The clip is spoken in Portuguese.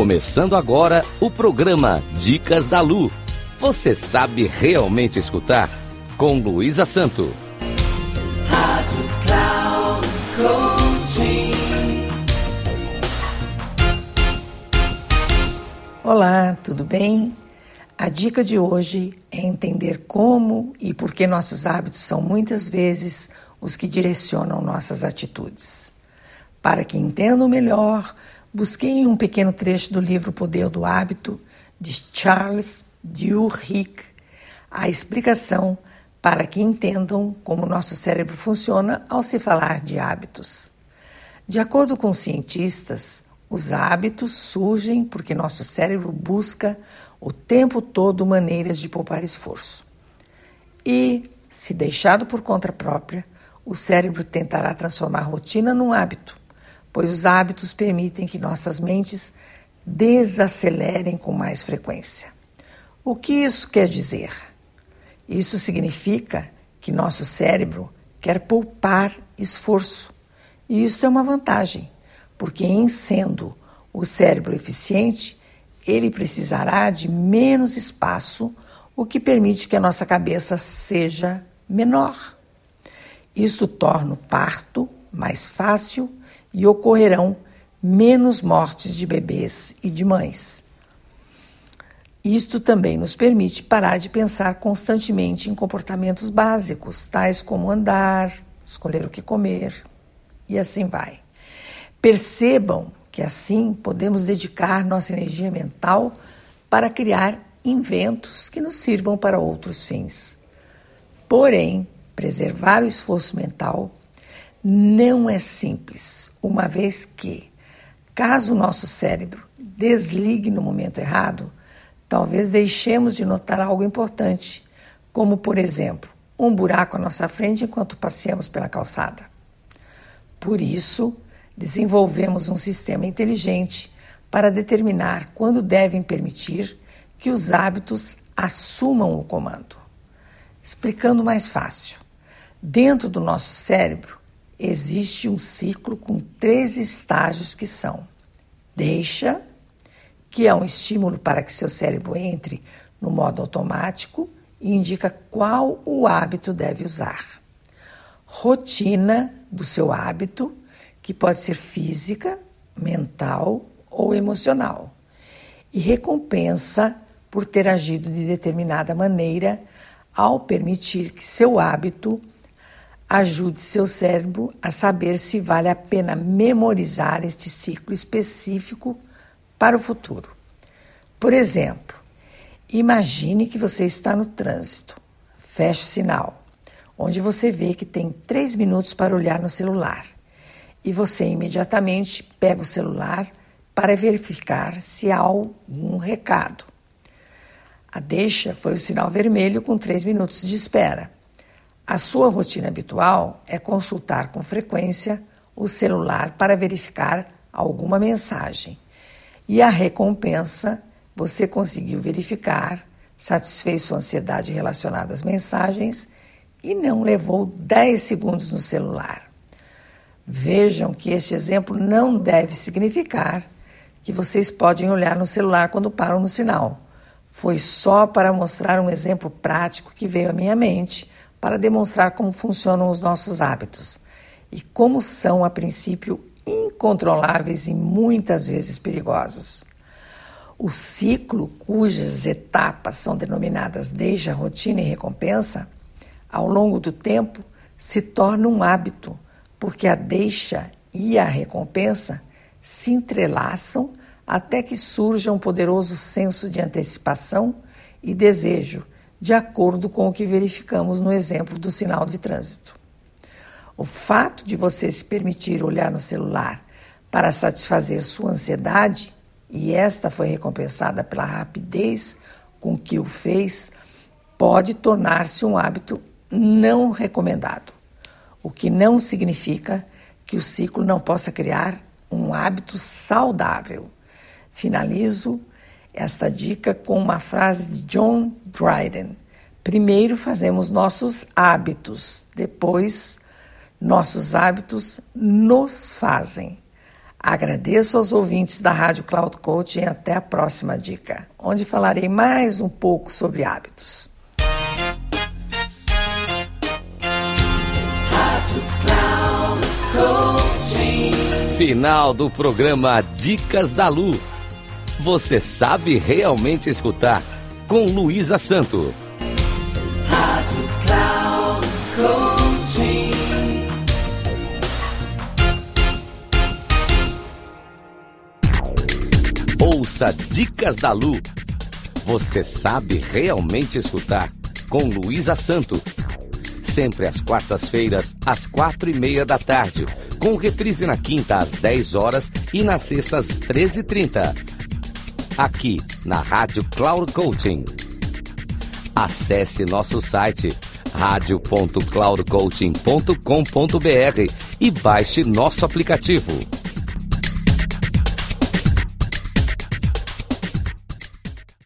Começando agora o programa Dicas da Lu. Você sabe realmente escutar? Com Luísa Santo. Rádio Cloud Coaching. Olá, tudo bem? A dica de hoje é entender como e por que nossos hábitos são muitas vezes os que direcionam nossas atitudes. Para que entendam melhor, busquei um pequeno trecho do livro Poder do Hábito, de Charles Duhigg, a explicação para que entendam como nosso cérebro funciona ao se falar de hábitos. De acordo com cientistas, os hábitos surgem porque nosso cérebro busca o tempo todo maneiras de poupar esforço. E, se deixado por conta própria, o cérebro tentará transformar a rotina num hábito, pois os hábitos permitem que nossas mentes desacelerem com mais frequência. O que isso quer dizer? Isso significa que nosso cérebro quer poupar esforço. E isso é uma vantagem, porque em sendo o cérebro eficiente, ele precisará de menos espaço, o que permite que a nossa cabeça seja menor. Isto torna o parto mais fácil e ocorrerão menos mortes de bebês e de mães. Isto também nos permite parar de pensar constantemente em comportamentos básicos, tais como andar, escolher o que comer e assim vai. Percebam que assim podemos dedicar nossa energia mental para criar inventos que nos sirvam para outros fins. Porém, preservar o esforço mental não é simples, uma vez que, caso o nosso cérebro desligue no momento errado, talvez deixemos de notar algo importante, como, por exemplo, um buraco à nossa frente enquanto passeamos pela calçada. Por isso, desenvolvemos um sistema inteligente para determinar quando devem permitir que os hábitos assumam o comando. Explicando mais fácil, dentro do nosso cérebro existe um ciclo com três estágios que são: deixa, que é um estímulo para que seu cérebro entre no modo automático e indica qual o hábito deve usar. Rotina do seu hábito, que pode ser física, mental ou emocional, e recompensa por ter agido de determinada maneira ao permitir que seu hábito ajude seu cérebro a saber se vale a pena memorizar este ciclo específico para o futuro. Por exemplo, imagine que você está no trânsito, feche o sinal, onde você vê que tem três minutos para olhar no celular e você imediatamente pega o celular para verificar se há algum recado. A deixa foi o sinal vermelho com três minutos de espera. A sua rotina habitual é consultar com frequência o celular para verificar alguma mensagem. E a recompensa você conseguiu verificar, satisfez sua ansiedade relacionada às mensagens e não levou 10 segundos no celular. Vejam que este exemplo não deve significar que vocês podem olhar no celular quando param no sinal. Foi só para mostrar um exemplo prático que veio à minha mente para demonstrar como funcionam os nossos hábitos e como são, a princípio, incontroláveis e muitas vezes perigosos. O ciclo, cujas etapas são denominadas deixa, rotina e recompensa, ao longo do tempo se torna um hábito porque a deixa e a recompensa se entrelaçam até que surja um poderoso senso de antecipação e desejo, de acordo com o que verificamos no exemplo do sinal de trânsito. O fato de você se permitir olhar no celular para satisfazer sua ansiedade, e esta foi recompensada pela rapidez com que o fez, pode tornar-se um hábito não recomendado o que não significa que o ciclo não possa criar um hábito saudável. Finalizo esta dica com uma frase de John Dryden: Primeiro fazemos nossos hábitos, depois nossos hábitos nos fazem. Agradeço aos ouvintes da Rádio Cloud Coaching e até a próxima dica, onde falarei mais um pouco sobre hábitos. Final do programa Dicas da Lu. Você sabe realmente escutar com Luísa Santo. Rádio Cloud Coaching. Ouça Dicas da Lu. Você sabe realmente escutar com Luísa Santo sempre às quartas-feiras, às quatro e meia da tarde, com reprise na quinta às 10 horas e nas sextas 13h30. Aqui na Rádio Cloud Coaching. Acesse nosso site radio.cloudcoaching.com.br e baixe nosso aplicativo.